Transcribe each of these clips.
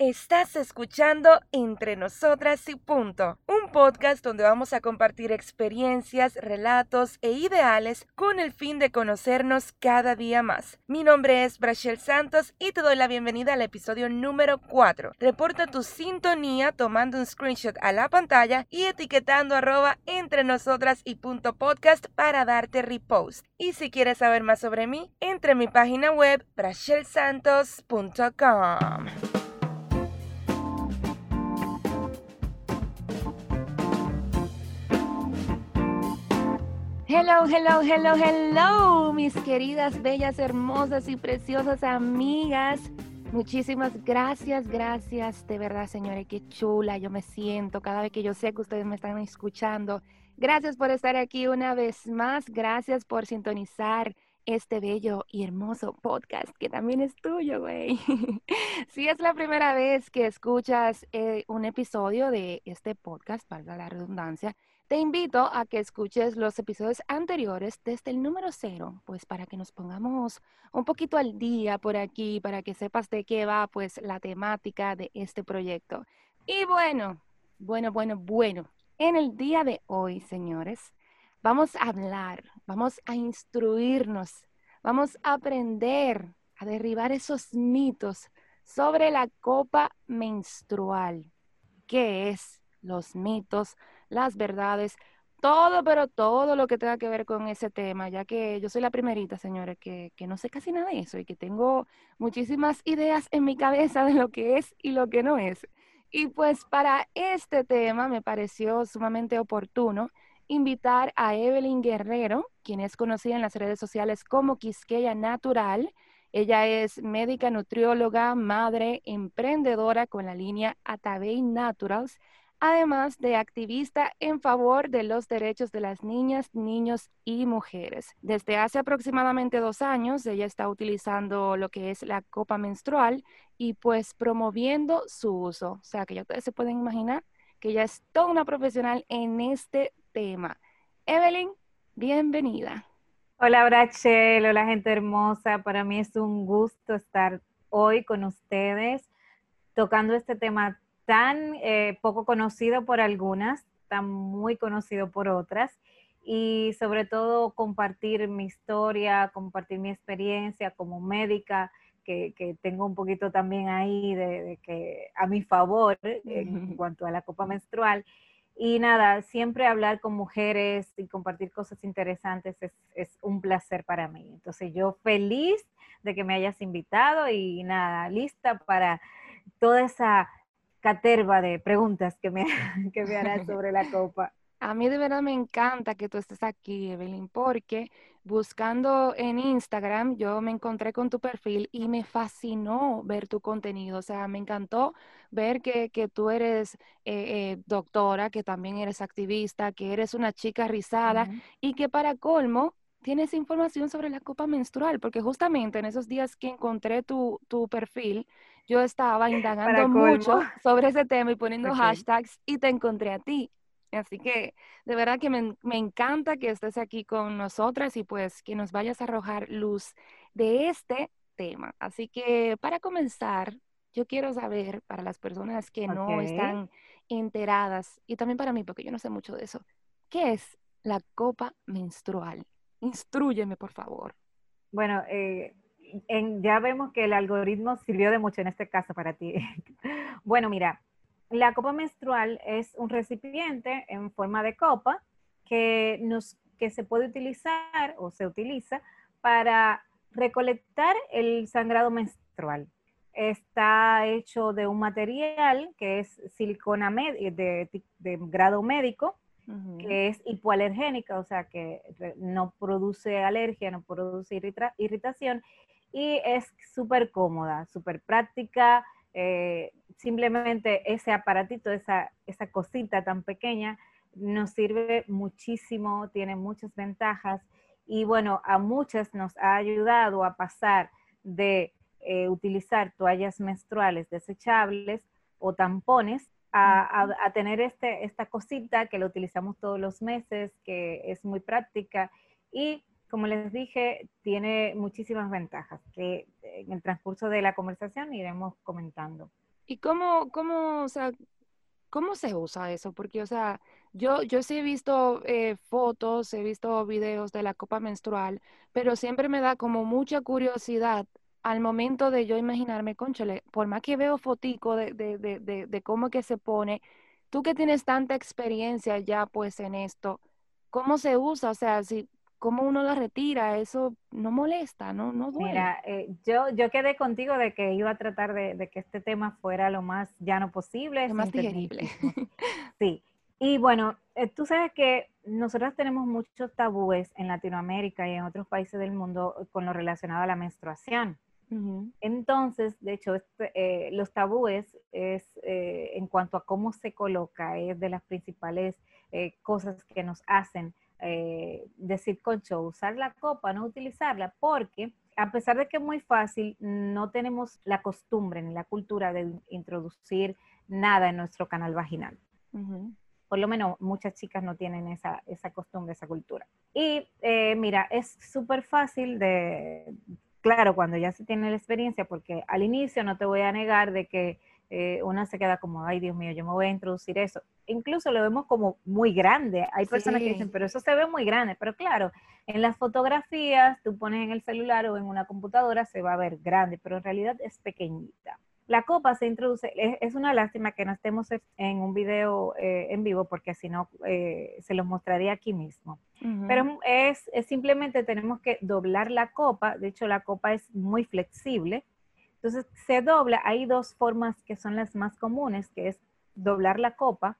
Estás escuchando Entre Nosotras y Punto, un podcast donde vamos a compartir experiencias, relatos e ideales con el fin de conocernos cada día más. Mi nombre es Brachel Santos y te doy la bienvenida al episodio número 4. Reporta tu sintonía tomando un screenshot a la pantalla y etiquetando arroba entre nosotras y punto podcast para darte repost. Y si quieres saber más sobre mí, entre mi página web brachelsantos.com. Hello, hello, hello, hello, mis queridas, bellas, hermosas y preciosas amigas. Muchísimas gracias, gracias, de verdad, señores, qué chula yo me siento cada vez que yo sé que ustedes me están escuchando. Gracias por estar aquí una vez más, gracias por sintonizar este bello y hermoso podcast que también es tuyo, güey. si es la primera vez que escuchas eh, un episodio de este podcast, valga la redundancia, te invito a que escuches los episodios anteriores desde el número cero, pues para que nos pongamos un poquito al día por aquí, para que sepas de qué va pues la temática de este proyecto. Y bueno, bueno, bueno, bueno, en el día de hoy, señores, vamos a hablar, vamos a instruirnos, vamos a aprender a derribar esos mitos sobre la copa menstrual. ¿Qué es? Los mitos, las verdades, todo, pero todo lo que tenga que ver con ese tema, ya que yo soy la primerita, señores, que, que, no sé casi nada de eso y que tengo muchísimas ideas en mi cabeza de lo que es y lo que no es. Y pues para este tema me pareció sumamente oportuno invitar a Evelyn Guerrero, quien es conocida en las redes sociales como Quisqueya Natural. Ella es médica nutrióloga, madre, emprendedora con la línea Atabey Naturals además de activista en favor de los derechos de las niñas, niños y mujeres. Desde hace aproximadamente dos años, ella está utilizando lo que es la copa menstrual y pues promoviendo su uso. O sea, que ya ustedes se pueden imaginar que ella es toda una profesional en este tema. Evelyn, bienvenida. Hola Brachel, hola gente hermosa. Para mí es un gusto estar hoy con ustedes tocando este tema tan eh, poco conocido por algunas, tan muy conocido por otras, y sobre todo compartir mi historia, compartir mi experiencia como médica, que, tengo un poquito también ahí de, que a mi favor en cuanto a la copa menstrual. Y nada, siempre hablar con mujeres y compartir cosas interesantes es, es, un placer para mí. Entonces yo feliz de que me hayas invitado y nada, lista para toda esa caterva de preguntas que me, que me harás sobre la copa. A mí de verdad me encanta que tú estés aquí, Evelyn, porque buscando en Instagram yo me encontré con tu perfil y me fascinó ver tu contenido. O sea, me encantó ver que, que tú eres eh, eh, doctora, que también eres activista, que eres una chica rizada y que para colmo tienes información sobre la copa menstrual, porque justamente en esos días que encontré tu, tu perfil, yo estaba indagando mucho sobre ese tema y poniendo hashtags y te encontré a ti. Así que de verdad que me, me, encanta que estés aquí con nosotras y pues que nos vayas a arrojar luz de este tema. Así que para comenzar, yo quiero saber para las personas que no están enteradas y también para mí, porque yo no sé mucho de eso, ¿qué es la copa menstrual? Instrúyeme, por favor. Bueno, eh, ya vemos que el algoritmo sirvió de mucho en este caso para ti. bueno, mira, la copa menstrual es un recipiente en forma de copa que, nos, que se puede utilizar o se utiliza para recolectar el sangrado menstrual. Está hecho de un material que es silicona de, de grado médico, que es hipoalergénica, o sea que no produce alergia, no produce irritación y es súper cómoda, súper práctica. Eh, simplemente ese aparatito, esa, esa cosita tan pequeña, nos sirve muchísimo, tiene muchas ventajas y bueno, a muchas nos ha ayudado a pasar de eh, utilizar toallas menstruales desechables o tampones a, a, tener este, esta cosita que lo utilizamos todos los meses, que es muy práctica y como les dije, tiene muchísimas ventajas que en el transcurso de la conversación iremos comentando. ¿Y cómo, cómo, o sea, cómo se usa eso? Porque, o sea, yo, yo sí he visto eh, fotos, he visto videos de la copa menstrual, pero siempre me da como mucha curiosidad al momento de yo imaginarme, conchale, por más que veo fotico de, de, de, de, cómo que se pone, tú que tienes tanta experiencia ya pues en esto, ¿cómo se usa? O sea, si, ¿cómo uno la retira? Eso no molesta, no, no duele. Mira, eh, yo, yo quedé contigo de que iba a tratar de, que este tema fuera lo más llano posible. Lo más digerible. Sí, y bueno, eh, tú sabes que nosotros tenemos muchos tabúes en Latinoamérica y en otros países del mundo con lo relacionado a la menstruación. Entonces, de hecho, este, eh, los tabúes es eh, en cuanto a cómo se coloca, es de las principales cosas que nos hacen decir, concho, usar la copa, no utilizarla, porque a pesar de que es muy fácil, no tenemos la costumbre ni la cultura de introducir nada en nuestro canal vaginal por lo menos muchas chicas no tienen esa, esa costumbre, esa cultura. Y eh, mira, es súper fácil de, claro, cuando ya se tiene la experiencia, porque al inicio no te voy a negar de que eh, una se queda como, ay Dios mío, yo me voy a introducir eso. Incluso lo vemos como muy grande. Hay personas que dicen, pero eso se ve muy grande. Pero claro, en las fotografías, tú pones en el celular o en una computadora, se va a ver grande, pero en realidad es pequeñita. La copa se introduce, es, una lástima que no estemos en un video eh, en vivo porque si no eh, se los mostraría aquí mismo. Pero es, simplemente tenemos que doblar la copa, de hecho la copa es muy flexible, entonces se dobla, hay dos formas que son las más comunes, que es doblar la copa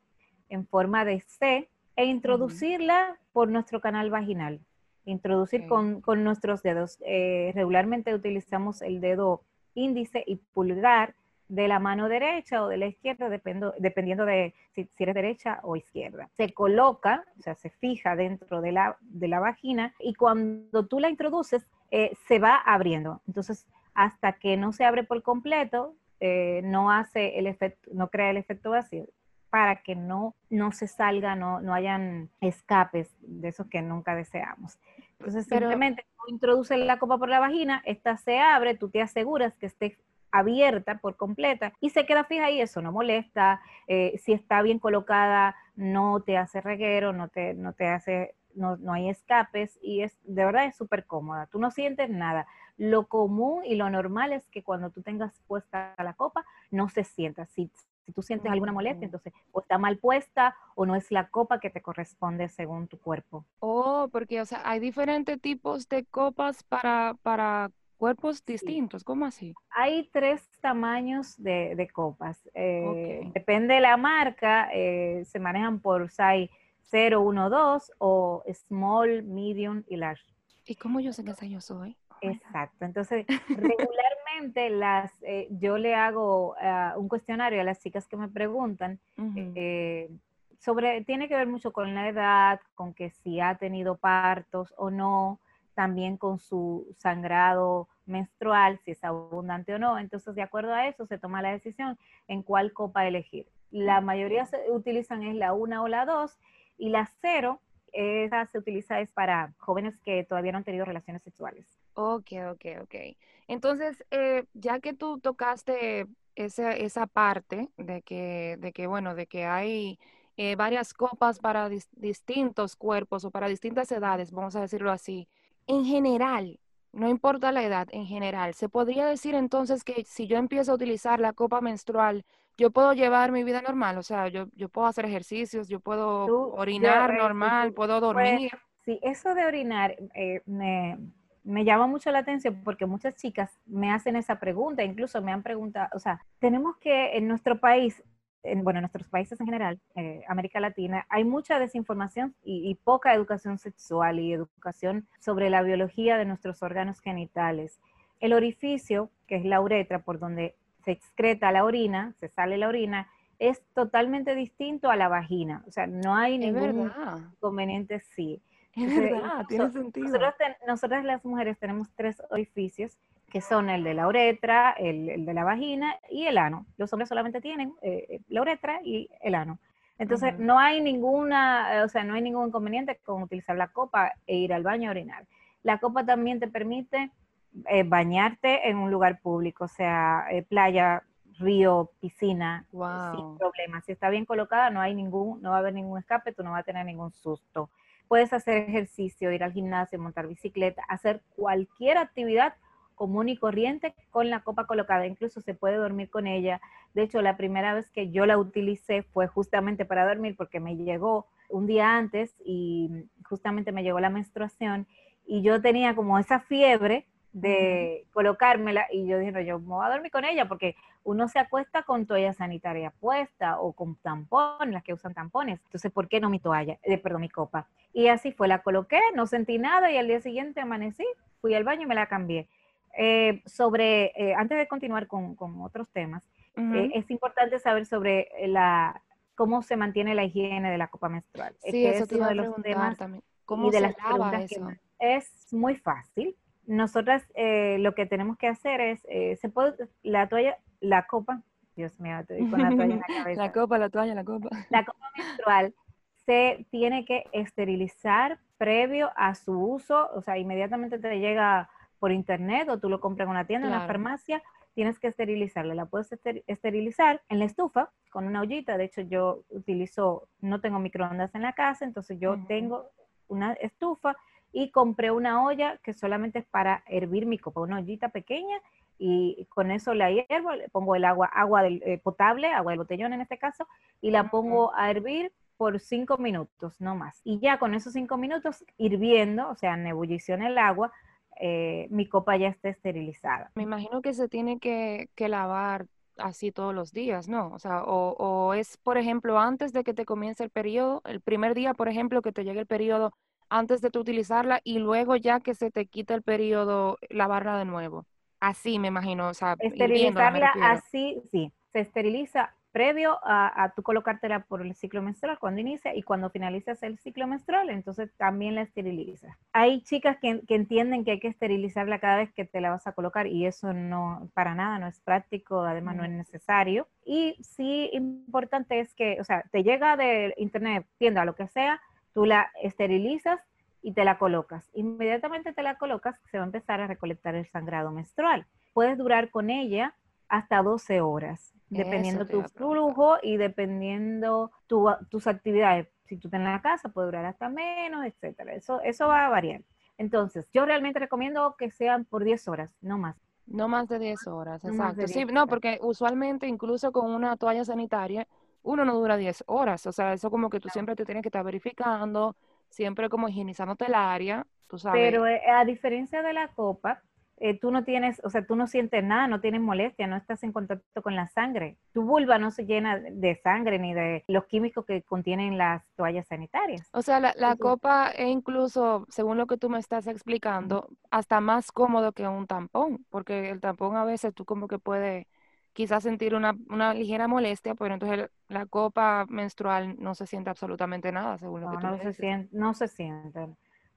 en forma de C e introducirla por nuestro canal vaginal, introducir con, nuestros dedos. Eh, regularmente utilizamos el dedo índice y pulgar de la mano derecha o de la izquierda, dependiendo de si, eres derecha o izquierda. Se coloca, o sea, se fija dentro de la, de la vagina y cuando tú la introduces, eh, se va abriendo. Entonces, hasta que no se abre por completo, eh, no hace el efecto, no crea el efecto vacío para que no, no se salga, no, no hayan escapes de esos que nunca deseamos. Entonces, simplemente tú introduces la copa por la vagina, esta se abre, tú te aseguras que esté abierta por completa y se queda fija y eso no molesta. Eh, si está bien colocada, no te hace reguero, no te, no te hace, no, no hay escapes y es de verdad es súper cómoda. Tú no sientes nada. Lo común y lo normal es que cuando tú tengas puesta la copa, no se sienta. Si, si tú sientes alguna molestia, entonces o está mal puesta o no es la copa que te corresponde según tu cuerpo. Oh, porque o sea, hay diferentes tipos de copas para, para cuerpos distintos, ¿cómo así? Hay tres tamaños de, copas. Eh, depende de la marca, eh, se manejan por size 0, 1, 2 o small, medium y large. ¿Y cómo yo sé esa yo soy? Oh Exacto. Entonces, regularmente las, eh, yo le hago ah, un cuestionario a las chicas que me preguntan eh, sobre, tiene que ver mucho con la edad, con que si ha tenido partos o no, también con su sangrado menstrual, si es abundante o no. Entonces, de acuerdo a eso, se toma la decisión en cuál copa elegir. La mayoría se utilizan es la 1 o la 2 y la 0 esa se utiliza es para jóvenes que todavía no han tenido relaciones sexuales. Ok, ok, ok. Entonces, eh, ya que tú tocaste esa, esa parte de que, de que, bueno, de que hay eh, varias copas para distintos cuerpos o para distintas edades, vamos a decirlo así, en general, no importa la edad, en general, ¿se podría decir entonces que si yo empiezo a utilizar la copa menstrual, yo puedo llevar mi vida normal? O sea, yo, yo puedo hacer ejercicios, yo puedo orinar eh, normal, puedo dormir. sí, eso de orinar me me llama mucho la atención porque muchas chicas me hacen esa pregunta, incluso me han preguntado, o sea, tenemos que en nuestro país, en, bueno, en nuestros países en general, eh, América Latina, hay mucha desinformación y, poca educación sexual y educación sobre la biología de nuestros órganos genitales. El orificio, que es la uretra, por donde se excreta la orina, se sale la orina, es totalmente distinto a la vagina. O sea, no hay ningún inconveniente, sí. Es verdad, tiene sentido. Nosotras, las mujeres tenemos tres orificios, que son el de la uretra, el, de la vagina y el ano. Los hombres solamente tienen eh, eh, la uretra y el ano. Entonces, no hay ninguna, o sea, no hay ningún inconveniente con utilizar la copa e ir al baño a orinar. La copa también te permite eh, bañarte en un lugar público, o sea, playa, río, piscina, sin problema. Si está bien colocada, no hay ningún, no va a haber ningún escape, tú no vas a tener ningún susto. Puedes hacer ejercicio, ir al gimnasio, montar bicicleta, hacer cualquier actividad común y corriente con la copa colocada. Incluso se puede dormir con ella. De hecho, la primera vez que yo la utilicé fue justamente para dormir porque me llegó un día antes y justamente me llegó la menstruación y yo tenía como esa fiebre de colocármela y yo dije, no, yo me voy a dormir con ella porque uno se acuesta con toalla sanitaria puesta o con tampón, las que usan tampones. Entonces, ¿por qué no mi toalla? Eh, perdón, mi copa. Y así fue, la coloqué, no sentí nada y al día siguiente amanecí, fui al baño y me la cambié. Eh, sobre, eh, antes de continuar con, con otros temas, es importante saber sobre la, cómo se mantiene la higiene de la copa menstrual. Sí, eso es uno de los temas también. ¿Cómo se lava eso? es muy fácil nosotras eh, lo que tenemos que hacer es, eh, se puede, la toalla, la copa, Dios mío, te con la toalla en la cabeza. La copa, la toalla, la copa. La copa menstrual se tiene que esterilizar previo a su uso, o sea, inmediatamente te llega por internet o tú lo compras en una tienda, en una farmacia, tienes que esterilizarla. La puedes esterilizar en la estufa con una ollita. De hecho, yo utilizo, no tengo microondas en la casa, entonces yo tengo una estufa y compré una olla que solamente es para hervir mi copa, una ollita pequeña y con eso la hiervo, le pongo el agua, agua del, eh, potable, agua del botellón en este caso, y la pongo a hervir por cinco minutos, no más. Y ya con esos cinco minutos hirviendo, o sea, en ebullición el agua, eh, mi copa ya está esterilizada. Me imagino que se tiene que, que lavar así todos los días, ¿no? O sea, o, o, es, por ejemplo, antes de que te comience el periodo, el primer día, por ejemplo, que te llegue el periodo, antes de tu utilizarla y luego ya que se te quita el periodo, lavarla de nuevo. Así me imagino, o sea, esterilizarla así, sí, se esteriliza previo a, tu colocártela por el ciclo menstrual cuando inicia y cuando finalizas el ciclo menstrual, entonces también la esterilizas. Hay chicas que, entienden que hay que esterilizarla cada vez que te la vas a colocar y eso no, para nada, no es práctico, además no es necesario. Y sí, importante es que, o sea, te llega de internet, tienda, lo que sea, Tú la esterilizas y te la colocas. Inmediatamente te la colocas, se va a empezar a recolectar el sangrado menstrual. Puedes durar con ella hasta 12 horas, dependiendo tu flujo y dependiendo tus actividades. Si tú estás en la casa, puede durar hasta menos, etcétera. Eso, eso va a variar. Entonces, yo realmente recomiendo que sean por 10 horas, no más. No más de 10 horas, exacto. sí, no, porque usualmente incluso con una toalla sanitaria, uno no dura 10 horas, o sea, eso como que tú siempre te tienes que estar verificando, siempre como higienizándote el área, tú sabes. Pero eh, a diferencia de la copa, eh, tú no tienes, o sea, tú no sientes nada, no tienes molestia, no estás en contacto con la sangre. Tu vulva no se llena de sangre ni de los químicos que contienen las toallas sanitarias. O sea, la, la copa es incluso, según lo que tú me estás explicando, hasta más cómodo que un tampón, porque el tampón a veces tú como que puedes quizás sentir una, ligera molestia, pero entonces la copa menstrual no se siente absolutamente nada, según lo que tú no se siente, no se siente.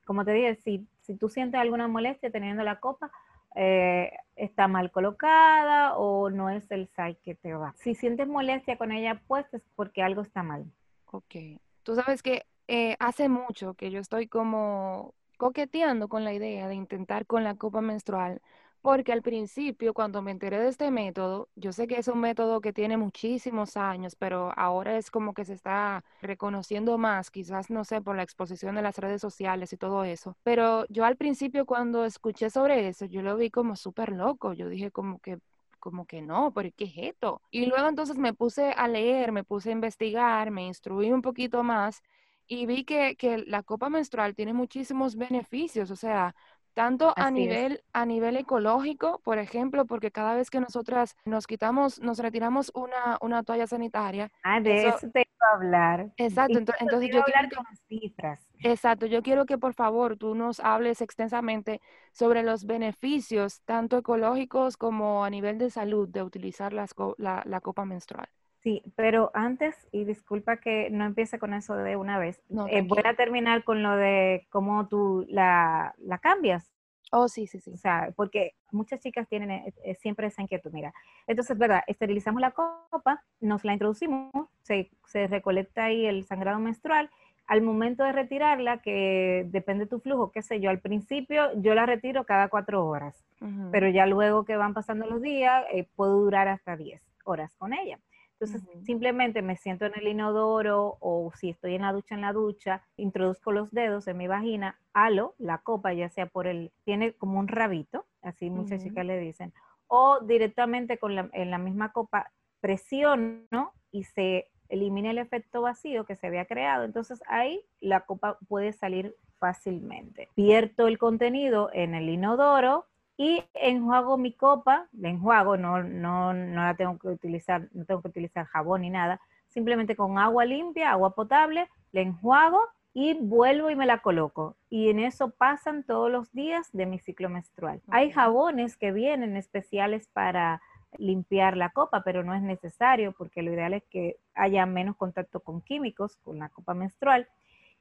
Como te dije, si, si tú sientes alguna molestia teniendo la copa, eh, está mal colocada o no es el size que te va. Si sientes molestia con ella puesta es porque algo está mal. Ok. Tú sabes que eh, hace mucho que yo estoy como coqueteando con la idea de intentar con la copa menstrual porque al principio, cuando me enteré de este método, yo sé que es un método que tiene muchísimos años, pero ahora es como que se está reconociendo más, quizás, no sé, por la exposición de las redes sociales y todo eso. Pero yo al principio, cuando escuché sobre eso, yo lo vi como súper loco. Yo dije como que como que no, pero ¿qué es esto? Y luego entonces me puse a leer, me puse a investigar, me instruí un poquito más y vi que, que la copa menstrual tiene muchísimos beneficios, o sea, tanto a nivel, a nivel ecológico, por ejemplo, porque cada vez que nosotras nos quitamos, nos retiramos una, una toalla sanitaria. Ah, de eso, te iba a hablar. Exacto, entonces, yo quiero que, con cifras. Exacto, yo quiero que por favor tú nos hables extensamente sobre los beneficios, tanto ecológicos como a nivel de salud, de utilizar las, la, la copa menstrual. Sí, pero antes, y disculpa que no empiece con eso de una vez, eh, voy a terminar con lo de cómo tú la, la, cambias. Oh, sí, sí, sí. O sea, porque muchas chicas tienen eh, eh, siempre esa inquietud. Mira, entonces, ¿verdad? Esterilizamos la copa, nos la introducimos, se, se recolecta ahí el sangrado menstrual. Al momento de retirarla, que depende de tu flujo, qué sé yo, al principio yo la retiro cada cuatro horas, pero ya luego que van pasando los días, puedo durar hasta diez horas con ella. Entonces, simplemente me siento en el inodoro o si estoy en la ducha, en la ducha, introduzco los dedos en mi vagina, halo la copa, ya sea por el, tiene como un rabito, así muchas chicas le dicen, o directamente con la, en la misma copa presiono y se elimina el efecto vacío que se había creado. Entonces ahí la copa puede salir fácilmente. Vierto el contenido en el inodoro, y enjuago mi copa, la enjuago, no, no, no la tengo que utilizar, no tengo que utilizar jabón ni nada, simplemente con agua limpia, agua potable, la enjuago y vuelvo y me la coloco. Y en eso pasan todos los días de mi ciclo menstrual. Hay jabones que vienen especiales para limpiar la copa, pero no es necesario porque lo ideal es que haya menos contacto con químicos con la copa menstrual.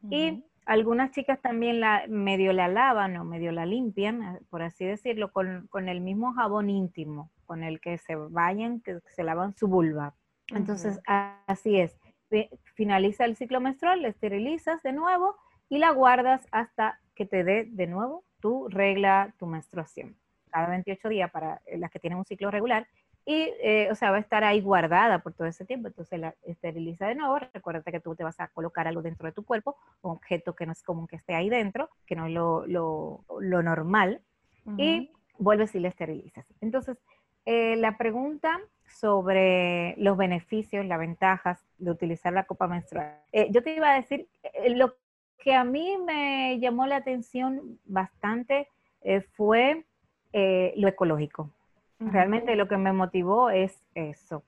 Y algunas chicas también la, medio la lavan o medio la limpian, eh, por así decirlo, con, el mismo jabón íntimo con el que se vayan, que se lavan su vulva. Entonces, así es. Finaliza el ciclo menstrual, la esterilizas de nuevo y la guardas hasta que te dé de nuevo tu regla, tu menstruación. Cada 28 días para las que tienen un ciclo regular y, eh, o sea, va a estar ahí guardada por todo ese tiempo. Entonces la esteriliza de nuevo. Recuerda que tú te vas a colocar algo dentro de tu cuerpo, un objeto que no es común que esté ahí dentro, que no es lo, lo, lo normal, y vuelves y la esterilizas. Entonces, eh, la pregunta sobre los beneficios, las ventajas de utilizar la copa menstrual. Eh, yo te iba a decir, lo que a mí me llamó la atención bastante fue lo ecológico. Realmente lo que me motivó es eso.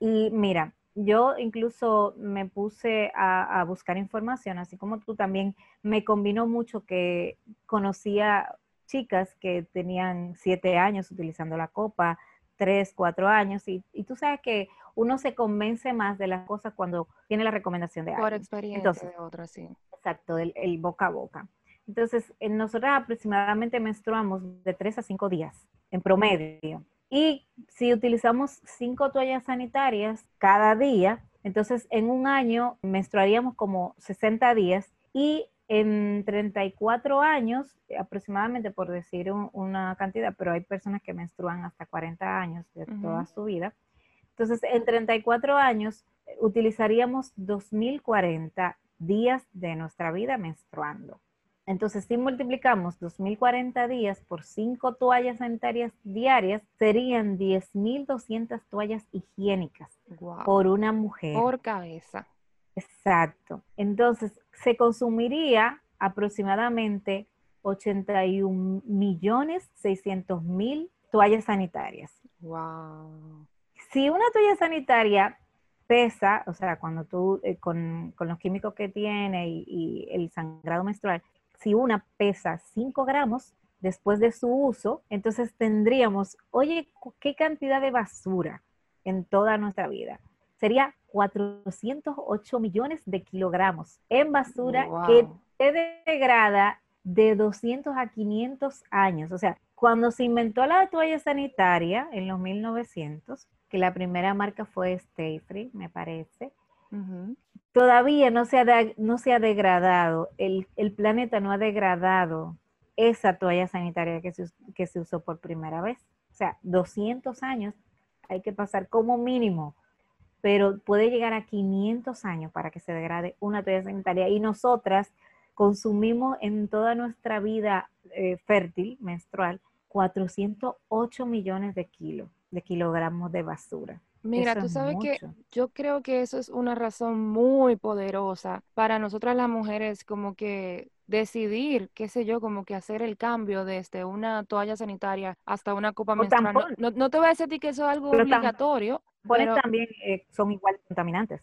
Y mira, yo incluso me puse a, buscar información, así como tú también, me combinó mucho que conocía chicas que tenían siete años utilizando la copa, tres, cuatro años, y, tú sabes que uno se convence más de las cosas cuando tiene la recomendación de alguien. Por experiencia de otra, sí. Exacto, el, el, boca a boca. Entonces, nosotras aproximadamente menstruamos de tres a cinco días en promedio. Y si utilizamos cinco toallas sanitarias cada día, entonces en un año menstruaríamos como 60 días y en 34 años, aproximadamente por decir una cantidad, pero hay personas que menstruan hasta 40 años de toda su vida. Entonces, en 34 años utilizaríamos 2040 días de nuestra vida menstruando. Entonces, si multiplicamos 2.040 días por 5 toallas sanitarias diarias, serían 10.200 toallas higiénicas por una mujer. Por cabeza. Exacto. Entonces, se consumiría aproximadamente 81 millones 600 mil toallas sanitarias. Wow. Si una toalla sanitaria pesa, o sea, cuando tú, eh, con, los químicos que tiene y, el sangrado menstrual, si una pesa 5 gramos después de su uso, entonces tendríamos, oye, ¿qué cantidad de basura en toda nuestra vida? Sería 408 millones de kilogramos en basura que se degrada de 200 a 500 años. O sea, cuando se inventó la toalla sanitaria en los 1900, que la primera marca fue Stay Free, me parece, todavía no se ha, no se ha degradado, el, planeta no ha degradado esa toalla sanitaria que se, que se usó por primera vez. O sea, 200 años hay que pasar como mínimo, pero puede llegar a 500 años para que se degrade una toalla sanitaria. Y nosotras consumimos en toda nuestra vida eh, fértil, menstrual, 408 millones de kilos, de kilogramos de basura. Mira, tú sabes que yo creo que eso es una razón muy poderosa para nosotras las mujeres como que decidir, qué sé yo, como que hacer el cambio desde una toalla sanitaria hasta una copa menstrual. No, te voy a decir que eso es algo obligatorio. Pero también eh, son igual contaminantes.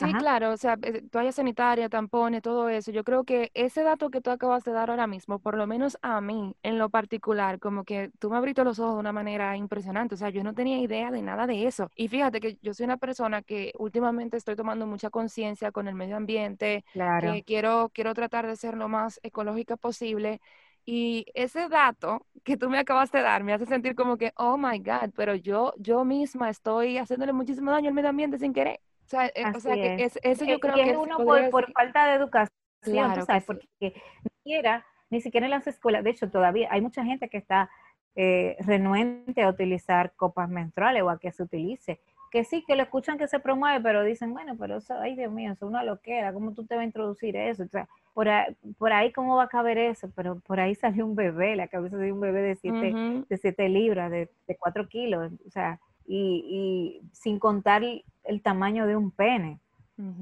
Sí, claro, o sea, eh, toalla sanitaria, tampones, todo eso. Yo creo que ese dato que tú acabas de dar ahora mismo, por lo menos a mí en lo particular, como que tú me abriste los ojos de una manera impresionante. O sea, yo no tenía idea de nada de eso. Y fíjate que yo soy una persona que últimamente estoy tomando mucha conciencia con el medio ambiente, claro. que quiero, quiero tratar de ser lo más ecológica posible. Y ese dato que tú me acabas de dar me hace sentir como que, oh my God, pero yo, yo misma estoy haciéndole muchísimo daño al medio ambiente sin querer. O sea, eh, o sea que es, eso yo creo que, es uno por, falta de educación, claro ¿sabes? Porque ni siquiera, ni siquiera en las escuelas, de hecho todavía hay mucha gente que está eh, renuente a utilizar copas menstruales o a que se utilice. que sí, que lo escuchan que se promueve, pero dicen, bueno, pero eso, ay Dios mío, eso es una loquera, ¿cómo tú te vas a introducir eso? O sea, por ahí, por ahí cómo va a caber eso, pero por ahí salió un bebé, la cabeza de un bebé de siete, de siete libras, de, de cuatro kilos, o sea, y, y sin contar el tamaño de un pene.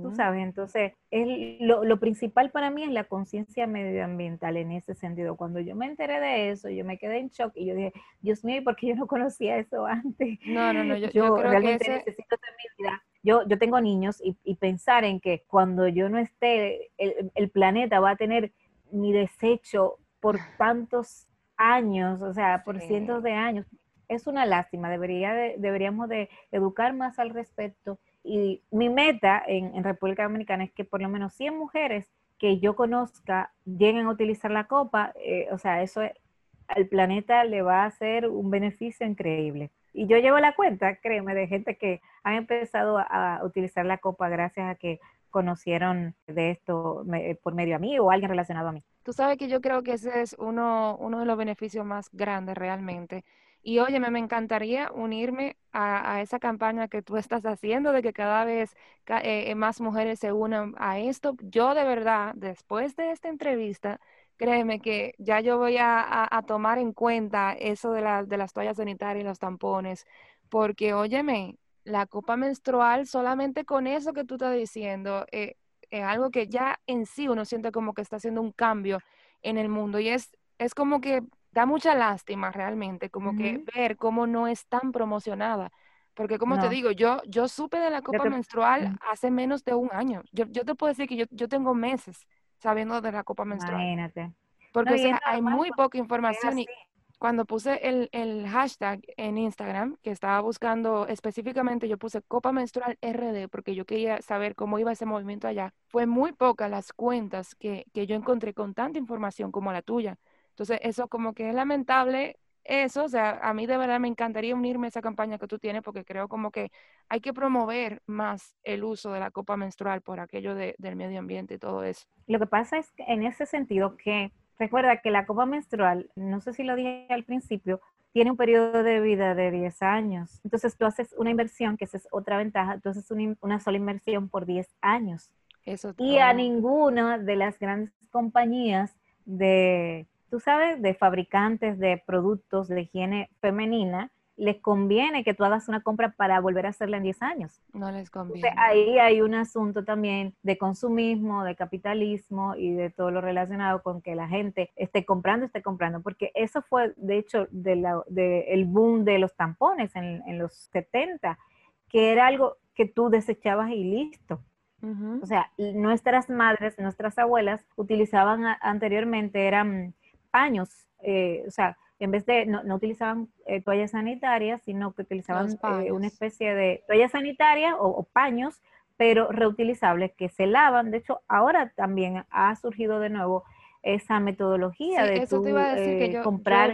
Tú sabes, entonces es lo, lo, principal para mí es la conciencia medioambiental en ese sentido. Cuando yo me enteré de eso, yo me quedé en shock y yo dije, Dios mío, ¿por qué yo no conocía eso antes? No, no, no, yo, yo, creo realmente que necesito mi vida. Yo, yo tengo niños y, y, pensar en que cuando yo no esté, el, el planeta va a tener mi desecho por tantos años, o sea, por cientos de años. Es una lástima, debería deberíamos de educar más al respecto y mi meta en, República Dominicana es que por lo menos 100 mujeres que yo conozca lleguen a utilizar la copa, eh, o sea, eso al planeta le va a hacer un beneficio increíble. Y yo llevo la cuenta, créeme, de gente que han empezado a, utilizar la copa gracias a que conocieron de esto por medio a mí o alguien relacionado a mí. Tú sabes que yo creo que ese es uno de los beneficios más grandes realmente y oye, me encantaría unirme a, esa campaña que tú estás haciendo de que cada vez eh, más mujeres se unan a esto. Yo de verdad, después de esta entrevista, créeme que ya yo voy a, tomar en cuenta eso de, de las toallas sanitarias y los tampones, porque óyeme, la copa menstrual, solamente con eso que tú estás diciendo, eh, es algo que ya en sí uno siente como que está haciendo un cambio en el mundo y es, es como que da mucha lástima realmente, como que ver cómo no es tan promocionada. Porque como te digo, yo, yo supe de la copa menstrual hace menos de un año. Yo, yo te puedo decir que yo, yo, tengo meses sabiendo de la copa menstrual. Imagínate. Porque hay muy poca información y cuando puse el, el, hashtag en Instagram, que estaba buscando específicamente, yo puse copa menstrual RD porque yo quería saber cómo iba ese movimiento allá. Fue muy poca las cuentas que, que yo encontré con tanta información como la tuya. Entonces, eso como que es lamentable eso, o sea, a mí de verdad me encantaría unirme a esa campaña que tú tienes porque creo como que hay que promover más el uso de la copa menstrual por aquello del medio ambiente y todo eso. Lo que pasa es que en ese sentido que recuerda que la copa menstrual, no sé si lo dije al principio, tiene un periodo de vida de 10 años. Entonces tú haces una inversión, que esa es otra ventaja, entonces una, una sola inversión por 10 años. Eso y a ninguna de las grandes compañías de tú sabes, de fabricantes de productos de higiene femenina, les conviene que tú hagas una compra para volver a hacerla en 10 años. No les conviene. ahí hay un asunto también de consumismo, de capitalismo y de todo lo relacionado con que la gente esté comprando, esté comprando, porque eso fue, de hecho, de el boom de los tampones en, en, los 70, que era algo que tú desechabas y listo. O sea, nuestras madres, nuestras abuelas utilizaban anteriormente, eran paños, eh, o sea, en vez de, no, utilizaban eh, toallas sanitarias, sino que utilizaban eh, una especie de toallas sanitarias o, paños, pero reutilizables que se lavan. De hecho, ahora también ha surgido de nuevo esa metodología de comprar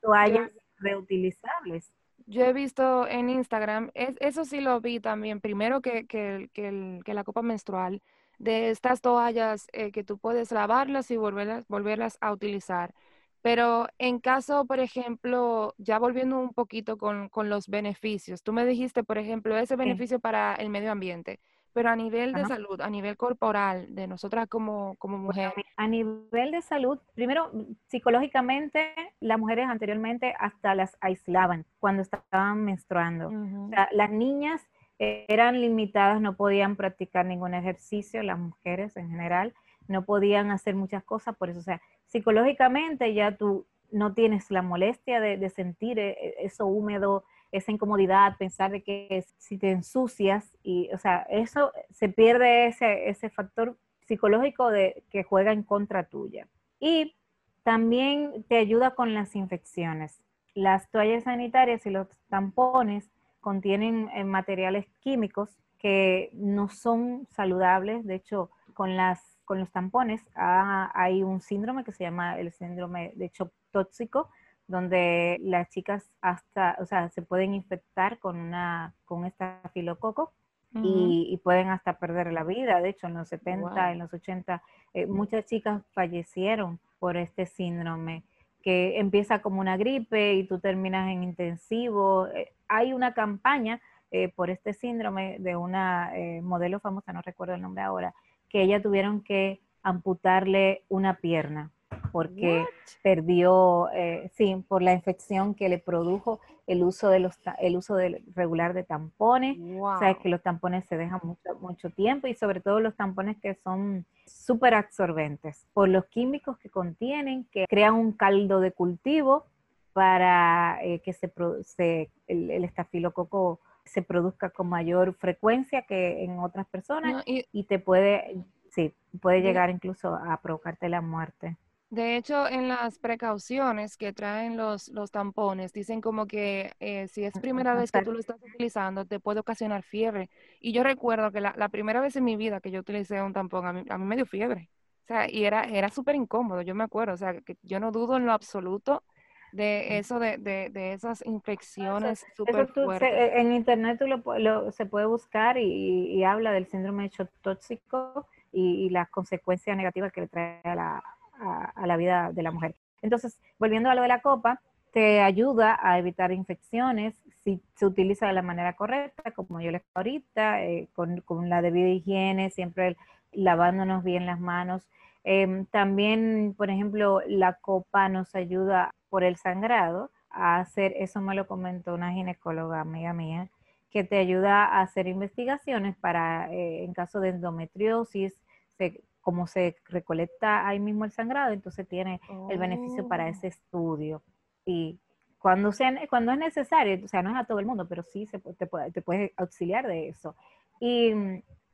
toallas reutilizables. Yo he visto en Instagram, eso sí lo vi también, primero que, que, que la copa menstrual, de estas toallas eh, que tú puedes lavarlas y volverlas, volverlas a utilizar. Pero en caso, por ejemplo, ya volviendo un poquito con, con los beneficios, tú me dijiste, por ejemplo, ese beneficio para el medio ambiente, pero a nivel de salud, a nivel corporal, de nosotras como, como mujeres. A nivel de salud, primero, psicológicamente, las mujeres anteriormente hasta las aislaban cuando estaban menstruando. o sea, las niñas eran limitadas, no podían practicar ningún ejercicio, las mujeres en general, no podían hacer muchas cosas, por eso, o sea, psicológicamente ya tú no tienes la molestia de, sentir e, e, eso húmedo, esa incomodidad, pensar de que si te ensucias, y, o sea, eso se pierde ese, ese factor psicológico de que juega en contra tuya. Y también te ayuda con las infecciones. Las toallas sanitarias y los tampones contienen eh, materiales químicos que no son saludables. De hecho, con, las, con los tampones ah, hay un síndrome que se llama el síndrome de shock tóxico, donde las chicas hasta, o sea, se pueden infectar con una, con estafilococo y, y, pueden hasta perder la vida. De hecho, en los 70, en los 80, eh, muchas chicas fallecieron por este síndrome que empieza como una gripe y tú terminas en intensivo. Eh, hay una campaña eh, por este síndrome de una eh, modelo famosa, no recuerdo el nombre ahora, que ella tuvieron que amputarle una pierna porque perdió, eh, sí, por la infección que le produjo el uso de los el uso regular de tampones. Sabes que los tampones se dejan mucho, mucho tiempo y sobre todo los tampones que son súper absorbentes por los químicos que contienen, que crean un caldo de cultivo para eh, que se, se el, el, estafilococo se produzca con mayor frecuencia que en otras personas y, te puede, sí, puede llegar incluso a provocarte la muerte. De hecho, en las precauciones que traen los, los tampones, dicen como que eh, si es primera vez que tú lo estás utilizando, te puede ocasionar fiebre. Y yo recuerdo que la, la primera vez en mi vida que yo utilicé un tampón, a mí, a mí me dio fiebre. O sea, y era, era súper incómodo, yo me acuerdo. O sea, que yo no dudo en lo absoluto de eso, de, de, de esas infecciones súper fuertes. E, en internet tú lo, se puede buscar y, y, habla del síndrome de shock tóxico y, y las consecuencias negativas que le trae a la a, la vida de la mujer. Entonces, volviendo a lo de la copa, te ayuda a evitar infecciones si se utiliza de la manera correcta, como yo les ahorita, eh, con, con, la debida higiene, siempre lavándonos bien las manos. Em, también, por ejemplo, la copa nos ayuda por el sangrado a hacer, eso me lo comentó una ginecóloga amiga mía, que te ayuda a hacer investigaciones para, eh, en caso de endometriosis, se, como se recolecta ahí mismo el sangrado, entonces tiene el beneficio para ese oh. estudio. Y cuando, sea, cuando es necesario, o sea, no es a todo el mundo, pero sí se, te, puede, te puedes auxiliar de eso. Y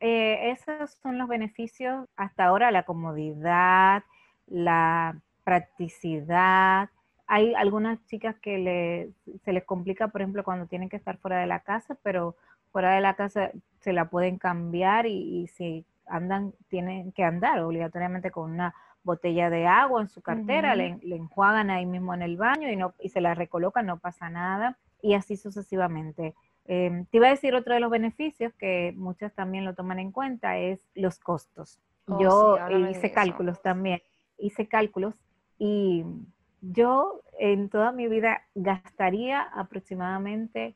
eh, esos son los beneficios hasta ahora, la comodidad, la practicidad. Hay algunas chicas que le, se les complica, por ejemplo, cuando tienen que estar fuera de la casa, pero fuera de la casa se la pueden cambiar y, y si andan, tienen que andar obligatoriamente con una botella de agua en su cartera, le, enjuagan ahí mismo en el baño y, no, y se la recolocan, no pasa nada, y así sucesivamente. Em, te iba a decir otro de los beneficios que muchas también lo toman en cuenta es los costos. Oh, yo hice cálculos también, hice cálculos y yo en toda mi vida gastaría aproximadamente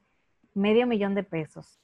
medio millón de pesos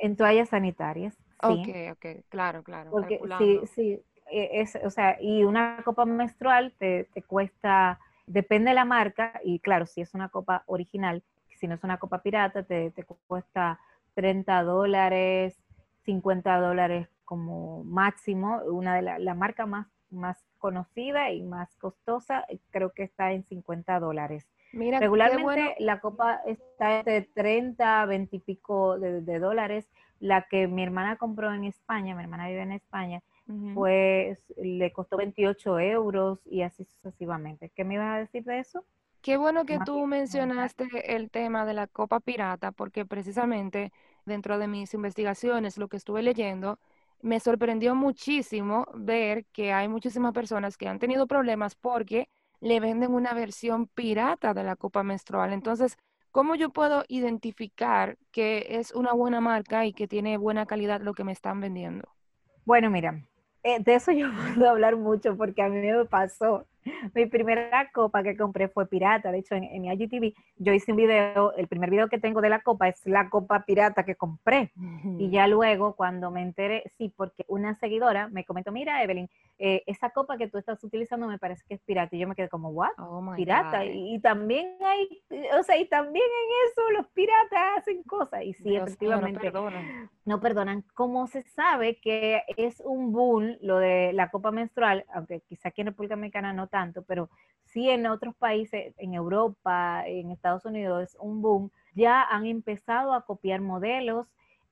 en toallas sanitarias. Ok, ok, claro, claro. Porque sí, sí, e, es, o sea, y una copa menstrual te, te, cuesta, depende de la marca, y claro, si es una copa original, si no es una copa pirata, te, te cuesta 30 dólares, 50 dólares como máximo. Una de la, la marca más, más conocida y más costosa, eh, creo que está en 50 dólares. Mira, Regularmente la copa está de 30, 20 y pico de, de dólares la que mi hermana compró en España, mi hermana vive en España, pues le costó 28 euros y así sucesivamente. ¿Qué me ibas a decir de eso? Qué bueno que tú mencionaste el tema de la copa pirata, porque precisamente dentro de mis investigaciones, lo que estuve leyendo, me sorprendió muchísimo ver que hay muchísimas personas que han tenido problemas porque le venden una versión pirata de la copa menstrual. Entonces, ¿Cómo yo puedo identificar que es una buena marca y que tiene buena calidad lo que me están vendiendo? Bueno, mira, eh, de eso yo puedo hablar mucho porque a mí me pasó. Mi primera copa que compré fue pirata. De hecho, en, mi IGTV yo hice un video, el primer video que tengo de la copa es la copa pirata que compré. Y ya luego, cuando me enteré, sí, porque una seguidora me comentó, mira, Evelyn, eh, esa copa que tú estás utilizando me parece que es pirata. Y yo me quedé como, ¿what? Oh pirata. Y, también hay, o sea, y también en eso los piratas hacen cosas. Y sí, efectivamente. no, perdonan. no perdonan. Como se sabe que es un boom lo de la copa menstrual, aunque quizá aquí en República Mexicana no tanto, pero sí en otros países, en Europa, en Estados Unidos, es un boom, ya han empezado a copiar modelos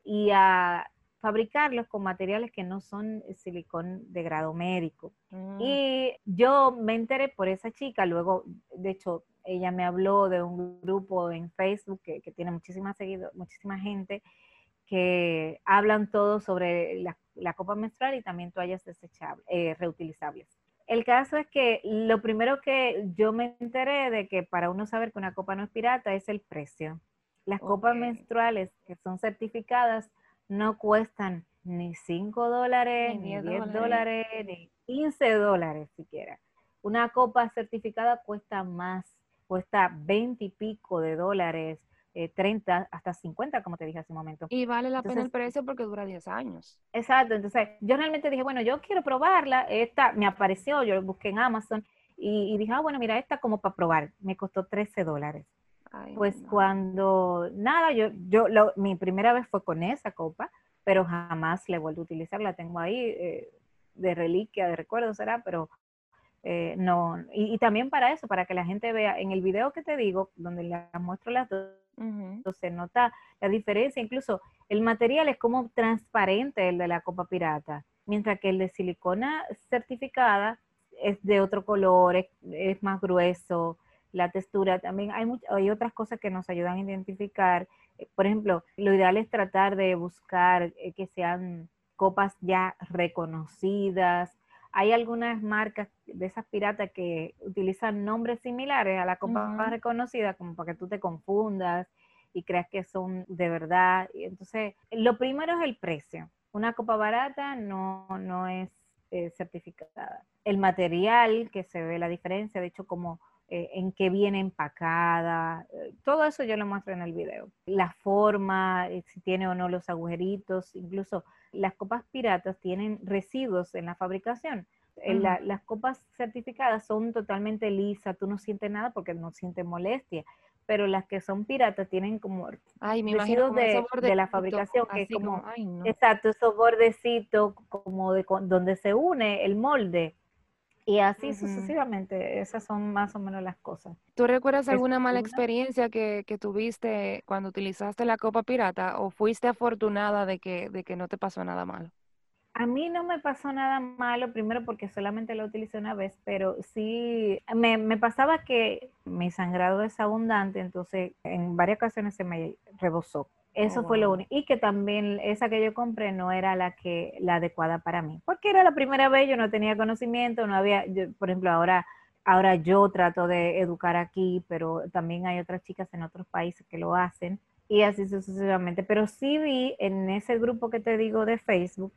y a fabricarlos con materiales que no son silicón de grado médico. Mm. Y yo me enteré por esa chica, luego, de hecho, ella me habló de un grupo en Facebook que, tiene muchísima, seguido, muchísima gente que hablan todo sobre la, copa menstrual y también toallas desechables, eh, reutilizables. El caso es que lo primero que yo me enteré de que para uno saber que una copa no es pirata es el precio. Las copas menstruales que son certificadas no cuestan ni 5 dólares, ni 10 dólares, ni 15 dólares siquiera. Una copa certificada cuesta más, cuesta 20 y pico de dólares, 30 eh, hasta 50, como te dije hace un momento. Y vale la pena el precio porque dura 10 años. Exacto, entonces yo realmente dije, bueno, yo quiero probarla, esta me apareció, yo busqué en Amazon y, dije, ah, bueno, mira, esta como para probar, me costó 13 dólares. Pues cuando, nada, yo, yo mi primera vez fue con esa copa, pero jamás le vuelvo a utilizar, la tengo ahí eh, de reliquia, de recuerdo será, pero eh, no, y, también para eso, para que la gente vea, en el video que te digo, donde le muestro las dos, se nota la diferencia, incluso el material es como transparente el de la copa pirata, mientras que el de silicona certificada es de otro color, es, más grueso, la textura, también hay, hay otras cosas que nos ayudan a identificar, eh, por ejemplo, lo ideal es tratar de buscar eh, que sean copas ya reconocidas, hay algunas marcas de esas piratas que utilizan nombres similares a la copa más reconocida, como para que tú te confundas y creas que son de verdad. Entonces, lo primero es el precio. Una copa barata no, no es eh, certificada. El material, que se ve la diferencia, de hecho, como eh, en qué viene empacada, eh, todo eso yo lo muestro en el video. La forma, si tiene o no los agujeritos, incluso las copas piratas tienen residuos en la fabricación. Eh, las copas certificadas son totalmente lisas, tú no sientes nada porque no sientes molestia, pero las que son piratas tienen como residuos de, la fabricación, que es como, exacto, esos bordecitos como de donde se une el molde y así sucesivamente, esas son más o menos las cosas. ¿Tú recuerdas alguna mala experiencia que, tuviste cuando utilizaste la copa pirata o fuiste afortunada de que, de que no te pasó nada malo? A mí no me pasó nada malo, primero porque solamente lo utilicé una vez, pero sí me, me pasaba que mi sangrado es abundante, entonces en varias ocasiones se me rebosó eso oh, fue lo único. Y que también esa que yo compré no era la que la adecuada para mí, porque era la primera vez, yo no tenía conocimiento, no había, por ejemplo, ahora ahora yo trato de educar aquí, pero también hay otras chicas en otros países que lo hacen y así sucesivamente. Pero sí vi en ese grupo que te digo de Facebook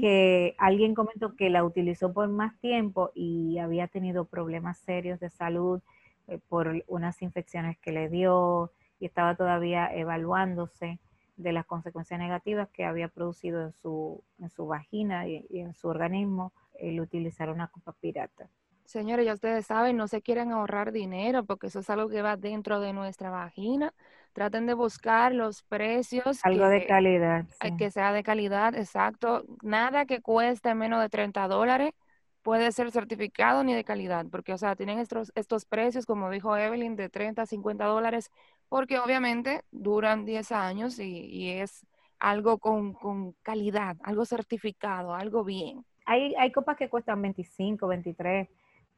que alguien comentó que la utilizó por más tiempo y había tenido problemas serios de salud eh, por unas infecciones que le dio, y estaba todavía evaluándose de las consecuencias negativas que había producido en su, en su vagina y, en su organismo el utilizar una copa pirata. Señores, ya ustedes saben, no se quieren ahorrar dinero porque eso es algo que va dentro de nuestra vagina. Traten de buscar los precios. Algo de calidad. Que sea de calidad, exacto. Nada que cueste menos de 30 dólares puede ser certificado ni de calidad, porque, o sea, tienen estos, estos precios, como dijo Evelyn, de 30 a 50 dólares porque obviamente duran 10 años y, es algo con, calidad, algo certificado, algo bien. Hay, hay copas que cuestan 25, 23,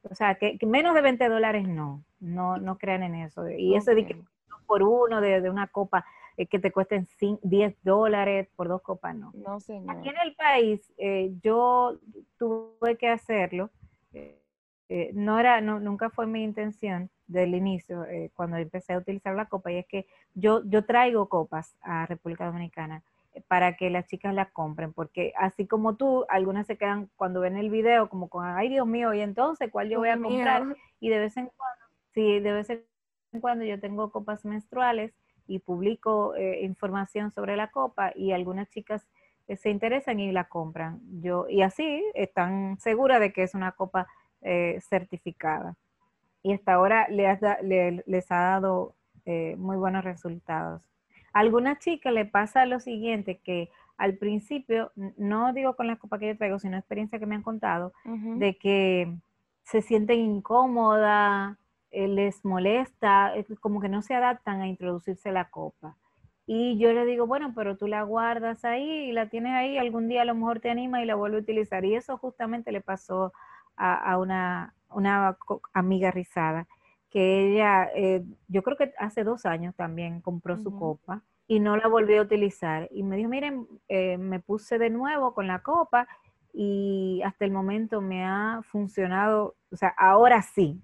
o sea, que, menos de 20 dólares no, no, no crean en eso. Y eso de que por uno de, una copa eh, que te cuesten 10 dólares por dos copas, no. No, señor. Aquí en el país eh, yo tuve que hacerlo, eh, no era, no, nunca fue mi intención, del inicio, eh, cuando empecé a utilizar la copa, y es que yo, yo traigo copas a República Dominicana eh, para que las chicas las compren, porque así como tú, algunas se quedan cuando ven el video como con, ay Dios mío, y entonces, ¿cuál yo voy a comprar? Y de vez en cuando, sí, de vez en cuando yo tengo copas menstruales y publico eh, información sobre la copa y algunas chicas se interesan y la compran. Yo, y así están seguras de que es una copa certificada y hasta ahora les ha dado eh, muy buenos resultados. A alguna chica le pasa lo siguiente, que al principio, no digo con la copa que yo traigo, sino experiencia que me han contado, de que se sienten incómoda, eh, les molesta, como que no se adaptan a introducirse la copa. Y yo le digo, bueno, pero tú la guardas ahí y la tienes ahí, algún día a lo mejor te anima y la vuelve a utilizar. Y eso justamente le pasó a, una, una, amiga rizada, que ella, eh, yo creo que hace dos años también compró su copa y no la volvió a utilizar. Y me dijo, miren, eh, me puse de nuevo con la copa y hasta el momento me ha funcionado, o sea, ahora sí.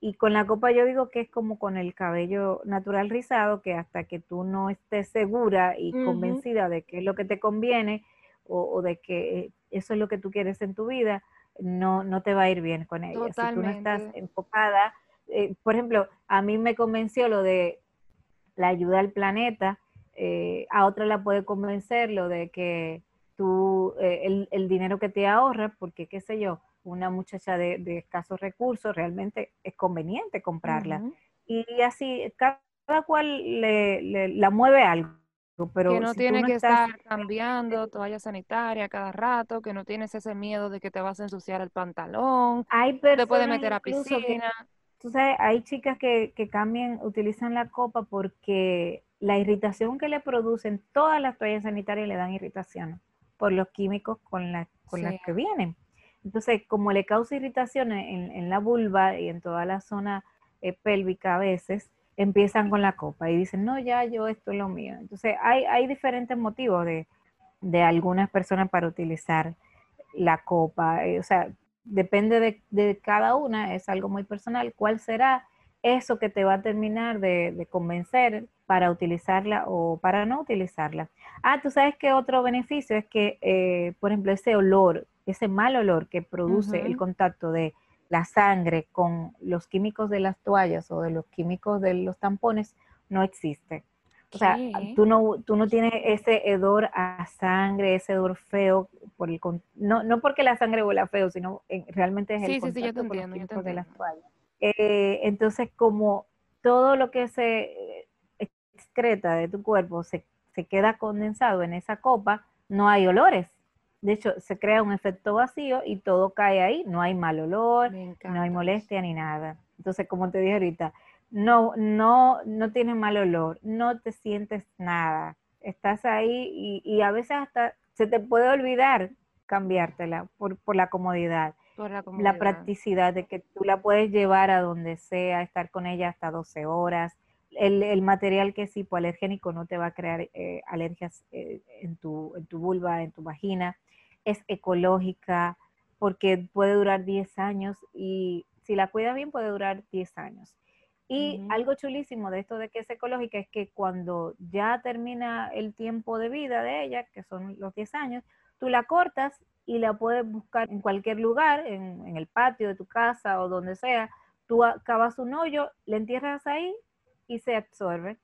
Y con la copa yo digo que es como con el cabello natural rizado, que hasta que tú no estés segura y convencida de que es lo que te conviene o, de que eso es lo que tú quieres en tu vida, no, no te va a ir bien con ella. Si tú no estás enfocada, eh, por ejemplo, a mí me convenció lo de la ayuda al planeta, eh, a otra la puede convencer lo de que tú, eh, el, dinero que te ahorras, porque qué sé yo, una muchacha de, escasos recursos, realmente es conveniente comprarla. Y así, cada, cual le, la mueve algo. Pero que no tiene que estar cambiando toalla sanitaria cada rato, que no tienes ese miedo de que te vas a ensuciar el pantalón, hay te puede meter a piscina. tú sabes, hay chicas que, que cambian, utilizan la copa porque la irritación que le producen todas las toallas sanitarias le dan irritación por los químicos con, la, con las que vienen. Entonces, como le causa irritación en, la vulva y en toda la zona eh, pélvica a veces, empiezan con la copa y dicen, no, ya yo esto es lo mío. Entonces, hay, hay diferentes motivos de, algunas personas para utilizar la copa. Eh, o sea, depende de, de, cada una, es algo muy personal. ¿Cuál será eso que te va a terminar de, convencer para utilizarla o para no utilizarla? Ah, tú sabes que otro beneficio es que, eh, por ejemplo, ese olor ese mal olor que produce el contacto de la sangre con los químicos de las toallas o de los químicos de los tampones no existe. O sea, tú no, tú no tienes ese hedor a sangre, ese hedor feo, por el, no, no porque la sangre huela feo, sino realmente es el contacto con los químicos de las toallas. Eh, entonces, como todo lo que se excreta de tu cuerpo se, se queda condensado en esa copa, no hay olores. De hecho, se crea un efecto vacío y todo cae ahí, no hay mal olor, no hay molestia ni nada. Entonces, como te dije ahorita, no, no, no tienes mal olor, no te sientes nada. Estás ahí y, a veces hasta se te puede olvidar cambiártela por, por la comodidad. Por la, la, practicidad de que tú la puedes llevar a donde sea, estar con ella hasta 12 horas. El, el material que es hipoalergénico no te va a crear eh, alergias eh, en, tu, en tu vulva, en tu vagina es ecológica, porque puede durar 10 años y si la cuida bien puede durar 10 años. Y algo chulísimo de esto de que es ecológica es que cuando ya termina el tiempo de vida de ella, que son los 10 años, tú la cortas y la puedes buscar en cualquier lugar, en, el patio de tu casa o donde sea. Tú cavas un hoyo, le entierras ahí y se absorbe.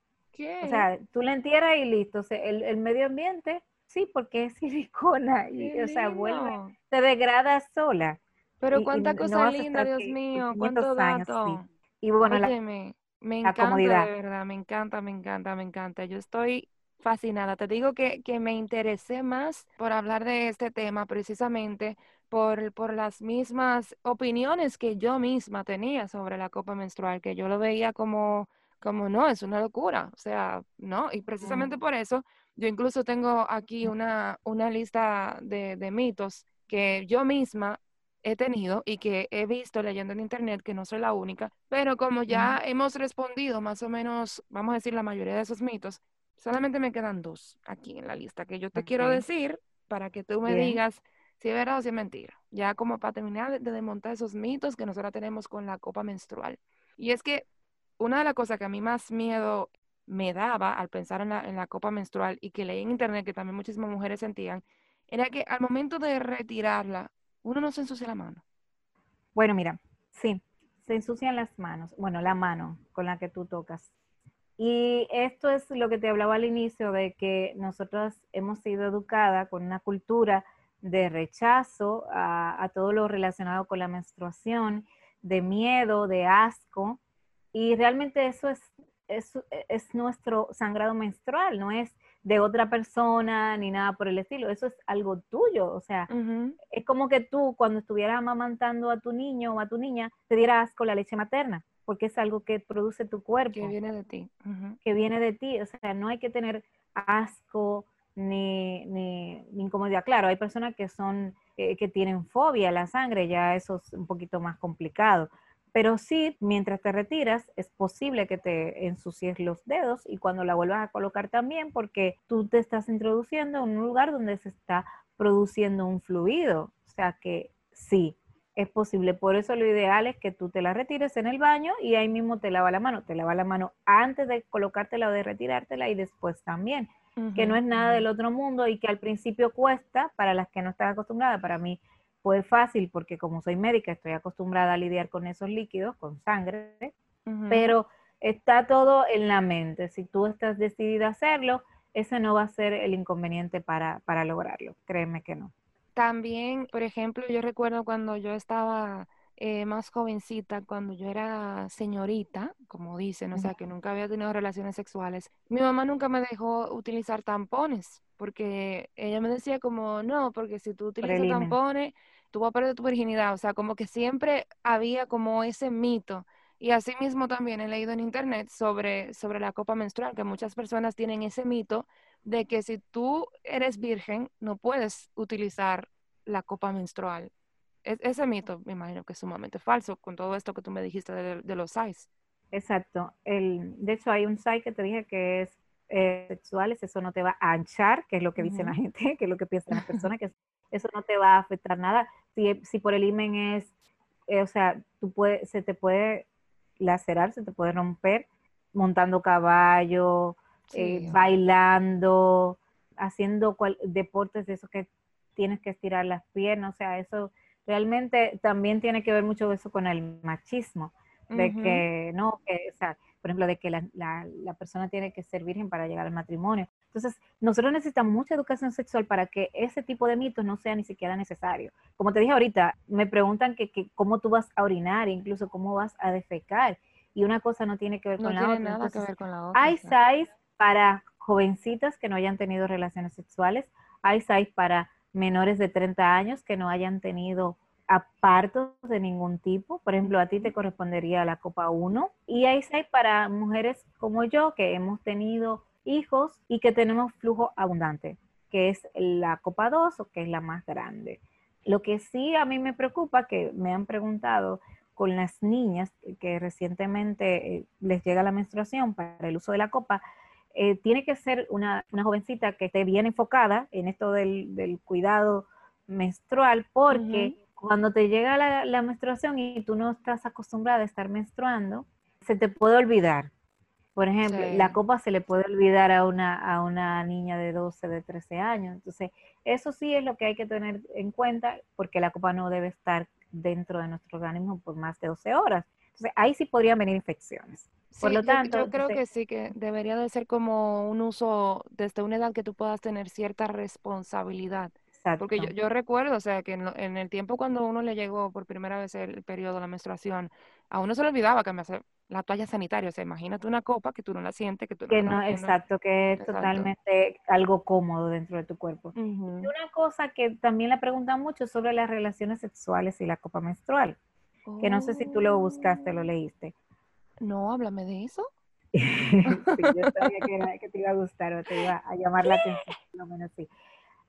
O sea, tú la entierras y listo. el, el medio ambiente Sí, porque es silicona y, o sea, vuelve, se degrada sola. Pero cuánta cosa linda, Dios mío, cuánto dato. Y bueno, me encanta, de verdad, me encanta, me encanta, me encanta. Yo estoy fascinada. Te digo que, que me interesé más por hablar de este tema precisamente por, por las mismas opiniones que yo misma tenía sobre la copa menstrual, que yo lo veía como, como no, es una locura. O sea, no, y precisamente por eso yo incluso tengo aquí una, una lista de, mitos que yo misma he tenido y que he visto leyendo en internet, que no soy la única, pero como ya hemos respondido más o menos, vamos a decir, la mayoría de esos mitos, solamente me quedan dos aquí en la lista que yo te quiero decir para que tú me digas si es verdad o si es mentira. Ya como para terminar de desmontar esos mitos que nosotros tenemos con la copa menstrual. Y es que una de las cosas que a mí más miedo me daba al pensar en la, copa menstrual y que leí en internet que también muchísimas mujeres sentían, era que al momento de retirarla, uno no se ensucia la mano. Bueno, mira, sí, se ensucian las manos, bueno, la mano con la que tú tocas. Y esto es lo que te hablaba al inicio de que nosotros hemos sido educadas con una cultura de rechazo a, a todo lo relacionado con la menstruación, de miedo, de asco, y realmente eso es es, nuestro sangrado menstrual, no es de otra persona ni nada por el estilo, eso es algo tuyo, o sea, es como que tú cuando estuvieras amamantando a tu niño o a tu niña, te dieras con la leche materna, porque es algo que produce tu cuerpo. Que viene de ti. Que viene de ti, o sea, no hay que tener asco ni, ni, incomodidad. Claro, hay personas que son, eh, que tienen fobia a la sangre, ya eso es un poquito más complicado, pero sí, mientras te retiras, es posible que te ensucies los dedos y cuando la vuelvas a colocar también, porque tú te estás introduciendo en un lugar donde se está produciendo un fluido. O sea que sí, es posible. Por eso lo ideal es que tú te la retires en el baño y ahí mismo te lava la mano. Te lava la mano antes de colocártela o de retirártela y después también. que no es nada del otro mundo y que al principio cuesta para las que no están acostumbradas. Para mí fue fácil porque como soy médica estoy acostumbrada a lidiar con esos líquidos, con sangre, pero está todo en la mente. Si tú estás decidida a hacerlo, ese no va a ser el inconveniente para, para lograrlo. Créeme que no. También, por ejemplo, yo recuerdo cuando yo estaba eh, más jovencita, cuando yo era señorita, como dicen, o sea, que nunca había tenido relaciones sexuales, mi mamá nunca me dejó utilizar tampones, porque ella me decía como, no, porque si tú utilizas tampones, tú vas a perder tu virginidad, o sea, como que siempre había como ese mito. Y asimismo también he leído en internet sobre, sobre la copa menstrual, que muchas personas tienen ese mito de que si tú eres virgen, no puedes utilizar la copa menstrual. Ese mito me imagino que es sumamente falso con todo esto que tú me dijiste de, los sites. Exacto. El, de hecho, hay un site que te dije que es eh, sexuales, eso no te va a anchar, que es lo que dice la gente, que es lo que piensan las personas, que eso no te va a afectar nada. Si, si por el imen es, eh, o sea, tú se te puede lacerar, se te puede romper montando caballo, eh, bailando, haciendo deportes de esos que tienes que estirar las piernas, o sea, eso realmente también tiene que ver mucho eso con el machismo, de que, no, que, o sea, por ejemplo, de que la, la, persona tiene que ser virgen para llegar al matrimonio. Entonces, nosotros necesitamos mucha educación sexual para que ese tipo de mitos no sea ni siquiera necesario. Como te dije ahorita, me preguntan que, que cómo tú vas a orinar, incluso cómo vas a defecar, y una cosa no tiene que ver con la otra. Nada que ver con la otra. Hay size para jovencitas que no hayan tenido relaciones sexuales, hay size para menores de 30 años que no hayan tenido apartos de ningún tipo. Por ejemplo, a ti te correspondería la copa 1. Y hay para mujeres como yo que hemos tenido hijos y que tenemos flujo abundante, que es la copa 2 o que es la más grande. Lo que sí a mí me preocupa, que me han preguntado, con las niñas que recientemente eh, les llega la menstruación para el uso de la copa, eh, tiene que ser una, jovencita que esté bien enfocada en esto del, cuidado menstrual, porque cuando te llega la, menstruación y tú no estás acostumbrada a estar menstruando, se te puede olvidar. Por ejemplo, la copa se le puede olvidar a una, a una niña de 12, de 13 años. Entonces, eso sí es lo que hay que tener en cuenta, porque la copa no debe estar dentro de nuestro organismo por más de 12 horas. Entonces, ahí sí podrían venir infecciones. Por lo tanto, yo, creo que sí, que debería de ser como un uso desde una edad que tú puedas tener cierta responsabilidad. Porque yo, yo, recuerdo, o sea, que en, el tiempo cuando uno le llegó por primera vez el, periodo, la menstruación, a uno se le olvidaba que me hace la toalla sanitaria. O sea, imagínate una copa que tú no la sientes, que tú que no, Exacto, que es totalmente algo cómodo dentro de tu cuerpo. Y una cosa que también le preguntan mucho sobre las relaciones sexuales y la copa menstrual, que no sé si tú lo buscaste, lo leíste. No, háblame de eso. sí, yo sabía que, que, te iba a gustar o te iba a llamar la atención, por lo menos sí.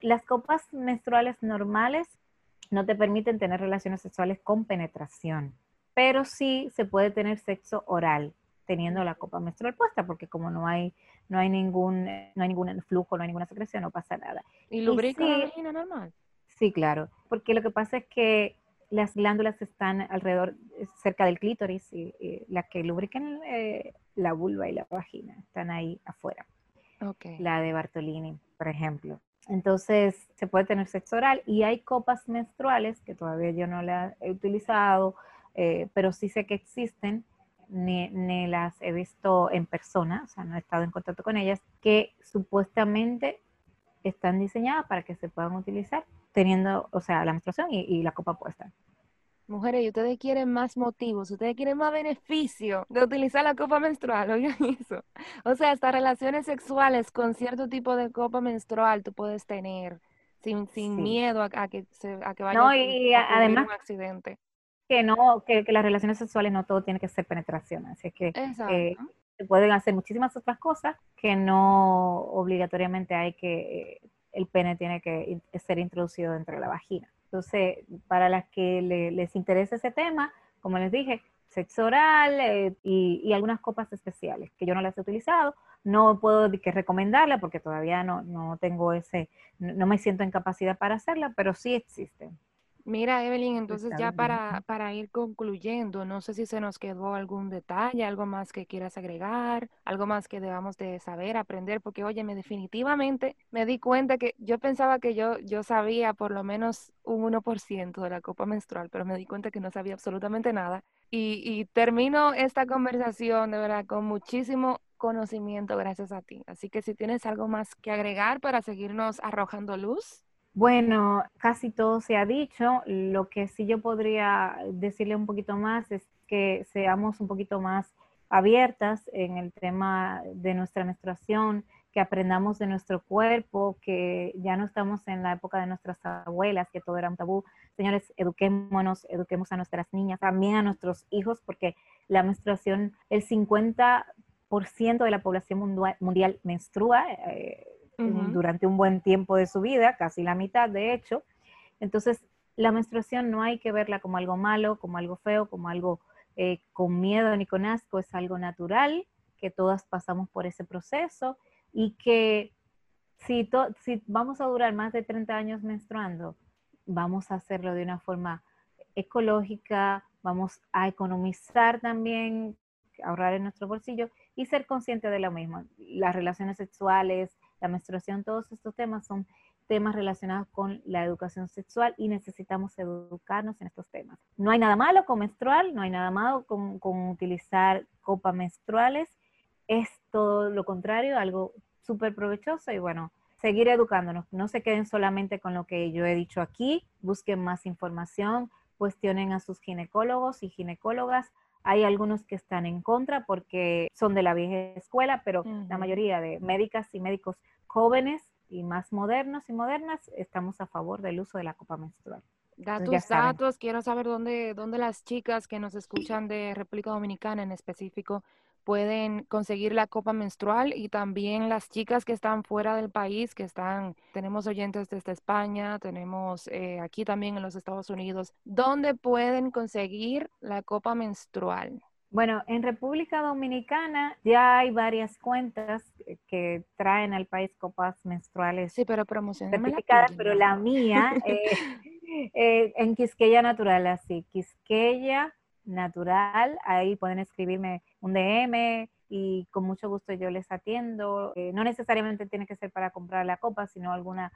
Las copas menstruales normales no te permiten tener relaciones sexuales con penetración, pero sí se puede tener sexo oral teniendo la copa menstrual puesta, porque como no hay, no hay ningún, no hay ningún flujo, no hay ninguna secreción, no pasa nada. ¿Y lubrica la vagina normal? Sí, claro, porque lo que pasa es que las glándulas están alrededor, cerca del clítoris, y, las que lubrican eh, la vulva y la vagina están ahí afuera. Okay. La de Bartolini, por ejemplo. Entonces se puede tener sexo oral y hay copas menstruales que todavía yo no las he utilizado, eh, pero sí sé que existen, ni, ni, las he visto en persona, o sea, no he estado en contacto con ellas, que supuestamente están diseñadas para que se puedan utilizar teniendo, o sea, la menstruación y la copa puesta. Mujeres, y ustedes quieren más motivos, ustedes quieren más beneficio de utilizar la copa menstrual, oigan eso. O sea, hasta relaciones sexuales con cierto tipo de copa menstrual tú puedes tener sin, sin miedo a, que se, a que vaya no, y, además, un accidente. Que no, que, las relaciones sexuales no todo tiene que ser penetración, así que eh, se pueden hacer muchísimas otras cosas que no obligatoriamente hay que, eh, el pene tiene que ser introducido dentro de la vagina. Entonces, para las que les interesa ese tema, como les dije, sexo oral eh, y, algunas copas especiales que yo no las he utilizado. No puedo que recomendarla porque todavía no, no tengo ese, no, me siento en capacidad para hacerla, pero sí existen. Mira, Evelyn, entonces ya para, para ir concluyendo, no sé si se nos quedó algún detalle, algo más que quieras agregar, algo más que debamos de saber, aprender, porque óyeme, definitivamente me di cuenta que yo pensaba que yo, yo sabía por lo menos un 1% de la copa menstrual, pero me di cuenta que no sabía absolutamente nada. Y, y termino esta conversación de verdad con muchísimo conocimiento gracias a ti. Así que si tienes algo más que agregar para seguirnos arrojando luz. Bueno, casi todo se ha dicho. Lo que sí yo podría decirle un poquito más es que seamos un poquito más abiertas en el tema de nuestra menstruación, que aprendamos de nuestro cuerpo, que ya no estamos en la época de nuestras abuelas, que todo era un tabú. Señores, eduquémonos, eduquemos a nuestras niñas, también a nuestros hijos, porque la menstruación, el 50% de la población mundial, menstrua. Eh, durante un buen tiempo de su vida, casi la mitad de hecho. Entonces, la menstruación no hay que verla como algo malo, como algo feo, como algo eh, con miedo ni con asco, es algo natural, que todas pasamos por ese proceso y que si, si vamos a durar más de 30 años menstruando, vamos a hacerlo de una forma ecológica, vamos a economizar también, ahorrar en nuestro bolsillo y ser consciente de lo mismo. Las relaciones sexuales, la menstruación, todos estos temas son temas relacionados con la educación sexual y necesitamos educarnos en estos temas. No hay nada malo con menstrual, no hay nada malo con, utilizar copas menstruales, es todo lo contrario, algo súper provechoso y bueno, seguir educándonos. No se queden solamente con lo que yo he dicho aquí, busquen más información, cuestionen a sus ginecólogos y ginecólogas. Hay algunos que están en contra porque son de la vieja escuela, pero la mayoría de médicas y médicos jóvenes y más modernos y modernas, estamos a favor del uso de la copa menstrual. Datos, datos, quiero saber dónde, dónde las chicas que nos escuchan de República Dominicana en específico pueden conseguir la copa menstrual y también las chicas que están fuera del país, que están, tenemos oyentes desde España, tenemos eh, aquí también en los Estados Unidos, ¿dónde pueden conseguir la copa menstrual? Bueno, en República Dominicana ya hay varias cuentas que traen al país copas menstruales sí, pero certificadas, pero la mía eh, eh, en Quisqueya Natural, así, Quisqueya Natural, ahí pueden escribirme un DM y con mucho gusto yo les atiendo. Eh, no necesariamente tiene que ser para comprar la copa, sino alguna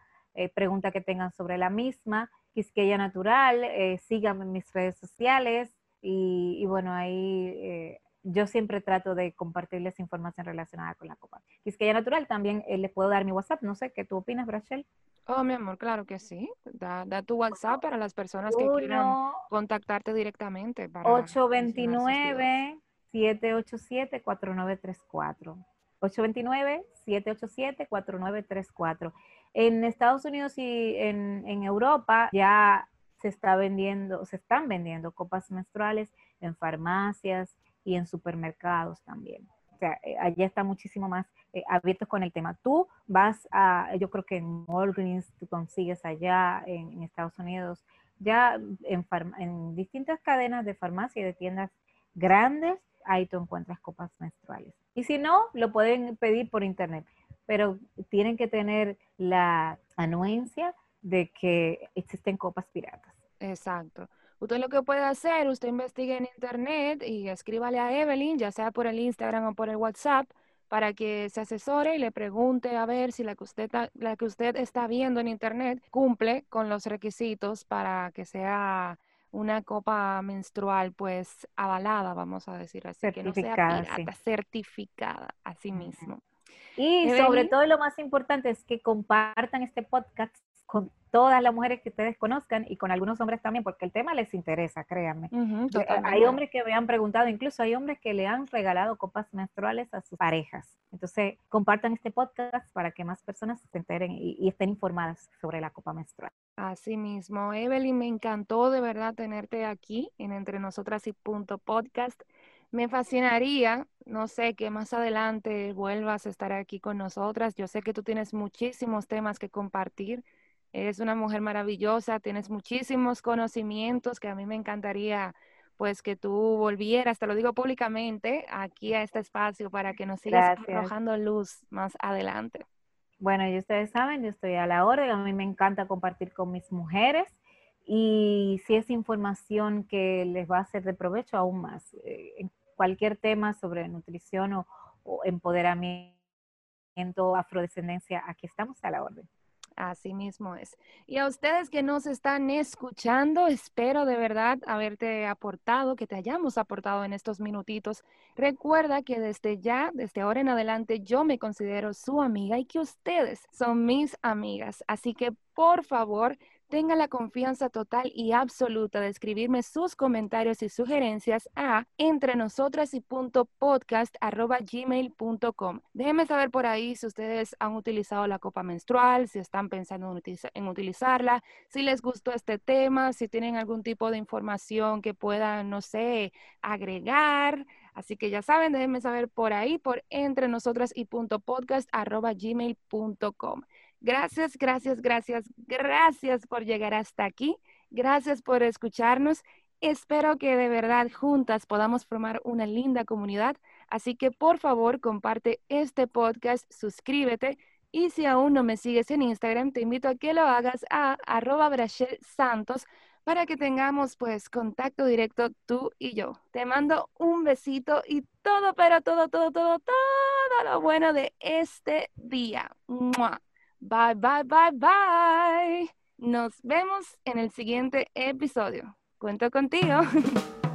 pregunta que tengan sobre la misma. Quisqueya Natural, síganme en mis redes sociales, y, bueno, ahí eh, yo siempre trato de compartirles información relacionada con la copa. Quisqueya Natural también eh, les puedo dar mi WhatsApp, no sé, ¿qué tú opinas, Brachel? Oh, mi amor, claro que sí. Da, da tu WhatsApp para las personas que quieran contactarte directamente. Para 829-787-4934. 829-787-4934. En Estados Unidos y en, en Europa ya se está vendiendo, se están vendiendo copas menstruales en farmacias y en supermercados también. O sea, eh, allá está muchísimo más eh, abiertos con el tema. Tú vas a, yo creo que en Walgreens tú consigues allá en, Estados Unidos, ya en, en, distintas cadenas de farmacia y de tiendas grandes, ahí tú encuentras copas menstruales. Y si no, lo pueden pedir por internet, pero tienen que tener la anuencia de que existen copas piratas. Exacto. Usted lo que puede hacer, usted investigue en internet y escríbale a Evelyn, ya sea por el Instagram o por el WhatsApp, para que se asesore y le pregunte a ver si la que usted, la que usted está viendo en internet cumple con los requisitos para que sea una copa menstrual pues avalada, vamos a decir así, que no sea pirata, certificada a sí mismo. Y sobre todo lo más importante es que compartan este podcast con todas las mujeres que ustedes conozcan y con algunos hombres también, porque el tema les interesa, créanme. Eh, hay hombres que me han preguntado, incluso hay hombres que le han regalado copas menstruales a sus parejas. Entonces, compartan este podcast para que más personas se enteren y, estén informadas sobre la copa menstrual. Así mismo, Evelyn, me encantó de verdad tenerte aquí en Entre Nosotras y Punto Podcast. Me fascinaría, no sé, que más adelante vuelvas a estar aquí con nosotras. Yo sé que tú tienes muchísimos temas que compartir Eres una mujer maravillosa, tienes muchísimos conocimientos que a mí me encantaría pues que tú volvieras, te lo digo públicamente, aquí a este espacio para que nos sigas arrojando luz más adelante. Bueno, y ustedes saben, yo estoy a la orden, a mí me encanta compartir con mis mujeres y si es información que les va a ser de provecho aún más. Eh, en cualquier tema sobre nutrición o, o empoderamiento, afrodescendencia, aquí estamos a la orden. Así mismo es. Y a ustedes que nos están escuchando, espero de verdad haberte aportado, que te hayamos aportado en estos minutitos. Recuerda que desde ya, desde ahora en adelante, yo me considero su amiga y que ustedes son mis amigas. Así que por favor, tenga la confianza total y absoluta de escribirme sus comentarios y sugerencias a entre nosotras y punto podcast arroba. Déjenme saber por ahí si ustedes han utilizado la copa menstrual, si están pensando en, utilizarla, si les gustó este tema, si tienen algún tipo de información que puedan, no sé, agregar. Así que ya saben, déjenme saber por ahí, por entre nosotras y punto podcast arroba. Gracias, gracias, gracias, gracias por llegar hasta aquí. Gracias por escucharnos. Espero que de verdad juntas podamos formar una linda comunidad. Así que por favor comparte este podcast, suscríbete y si aún no me sigues en Instagram, te invito a que lo hagas a arroba Santos para que tengamos pues contacto directo tú y yo. Te mando un besito y todo, pero todo, todo, todo, todo lo bueno de este día. Bye, bye, bye, bye. Nos vemos en el siguiente episodio. Cuento contigo.